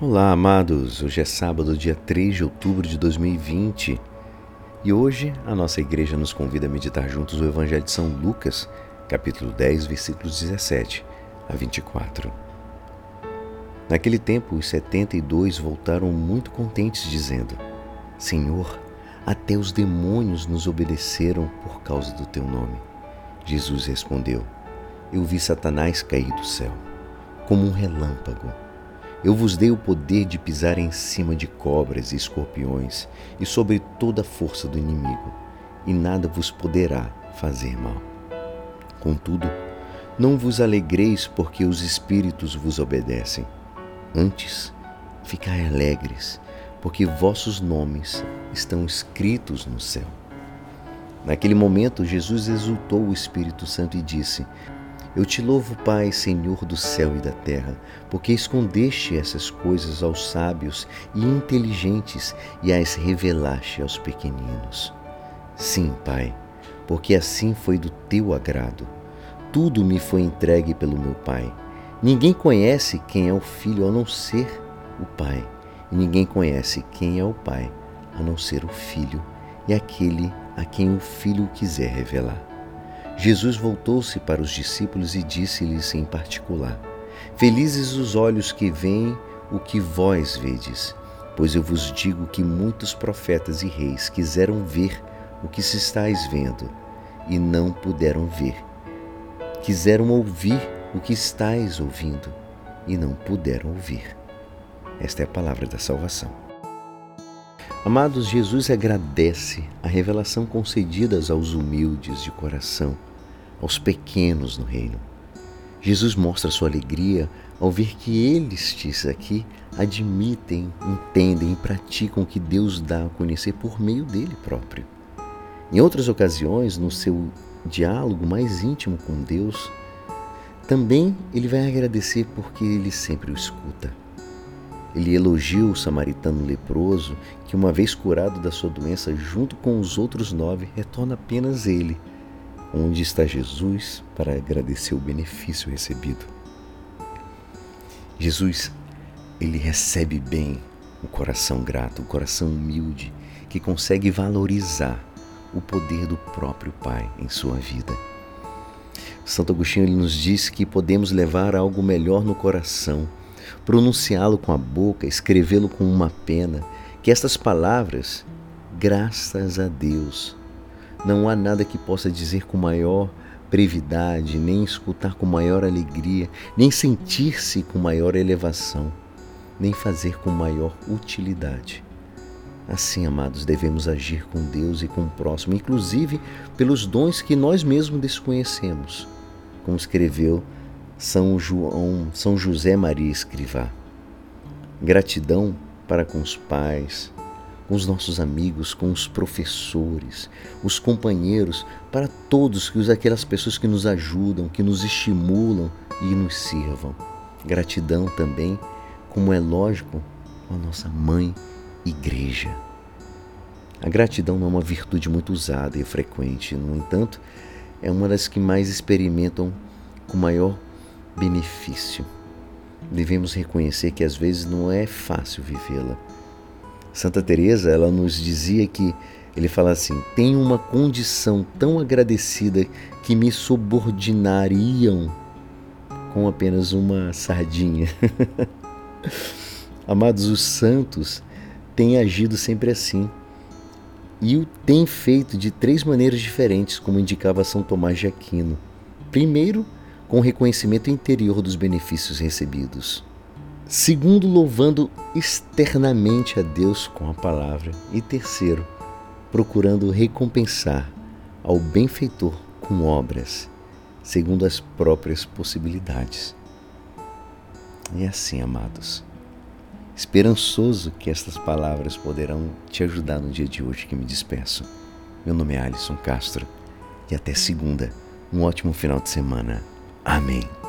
Olá, amados. Hoje é sábado, dia 3 de outubro de 2020. E hoje a nossa igreja nos convida a meditar juntos o Evangelho de São Lucas, capítulo 10, versículos 17 a 24. Naquele tempo, os setenta e dois voltaram muito contentes, dizendo: Senhor, até os demônios nos obedeceram por causa do teu nome. Jesus respondeu: Eu vi Satanás cair do céu, como um relâmpago. Eu vos dei o poder de pisar em cima de cobras e escorpiões e sobre toda a força do inimigo, e nada vos poderá fazer mal. Contudo, não vos alegreis porque os espíritos vos obedecem. Antes, ficai alegres, porque vossos nomes estão escritos no céu. Naquele momento, Jesus exultou o Espírito Santo e disse: eu te louvo, Pai, Senhor do céu e da terra, porque escondeste essas coisas aos sábios e inteligentes e as revelaste aos pequeninos. Sim, Pai, porque assim foi do teu agrado. Tudo me foi entregue pelo meu Pai. Ninguém conhece quem é o Filho a não ser o Pai, e ninguém conhece quem é o Pai a não ser o Filho e aquele a quem o Filho quiser revelar. Jesus voltou-se para os discípulos e disse-lhes em particular: Felizes os olhos que veem o que vós vedes, pois eu vos digo que muitos profetas e reis quiseram ver o que se estáis vendo e não puderam ver. Quiseram ouvir o que estáis ouvindo e não puderam ouvir. Esta é a palavra da salvação. Amados, Jesus agradece a revelação concedida aos humildes de coração aos pequenos no reino. Jesus mostra sua alegria ao ver que eles aqui admitem, entendem e praticam o que Deus dá a conhecer por meio dele próprio. Em outras ocasiões, no seu diálogo mais íntimo com Deus, também ele vai agradecer porque ele sempre o escuta. Ele elogia o samaritano leproso que, uma vez curado da sua doença, junto com os outros nove, retorna apenas ele onde está Jesus para agradecer o benefício recebido. Jesus, ele recebe bem o coração grato, o coração humilde, que consegue valorizar o poder do próprio Pai em sua vida. Santo Agostinho ele nos diz que podemos levar algo melhor no coração, pronunciá-lo com a boca, escrevê-lo com uma pena, que estas palavras, graças a Deus, não há nada que possa dizer com maior brevidade, nem escutar com maior alegria, nem sentir-se com maior elevação, nem fazer com maior utilidade. Assim, amados, devemos agir com Deus e com o próximo, inclusive pelos dons que nós mesmos desconhecemos, como escreveu São João, São José Maria Escrivá. Gratidão para com os pais, com os nossos amigos, com os professores, os companheiros, para todos os aquelas pessoas que nos ajudam, que nos estimulam e nos sirvam. Gratidão também, como é lógico, com a nossa mãe igreja. A gratidão não é uma virtude muito usada e frequente, no entanto, é uma das que mais experimentam com maior benefício. Devemos reconhecer que às vezes não é fácil vivê-la Santa Teresa, ela nos dizia que ele fala assim: "Tenho uma condição tão agradecida que me subordinariam com apenas uma sardinha". Amados, os santos têm agido sempre assim. E o têm feito de três maneiras diferentes, como indicava São Tomás de Aquino. Primeiro, com o reconhecimento interior dos benefícios recebidos. Segundo, louvando externamente a Deus com a palavra. E terceiro, procurando recompensar ao benfeitor com obras, segundo as próprias possibilidades. E assim, amados, esperançoso que estas palavras poderão te ajudar no dia de hoje que me despeço. Meu nome é Alisson Castro e até segunda. Um ótimo final de semana. Amén.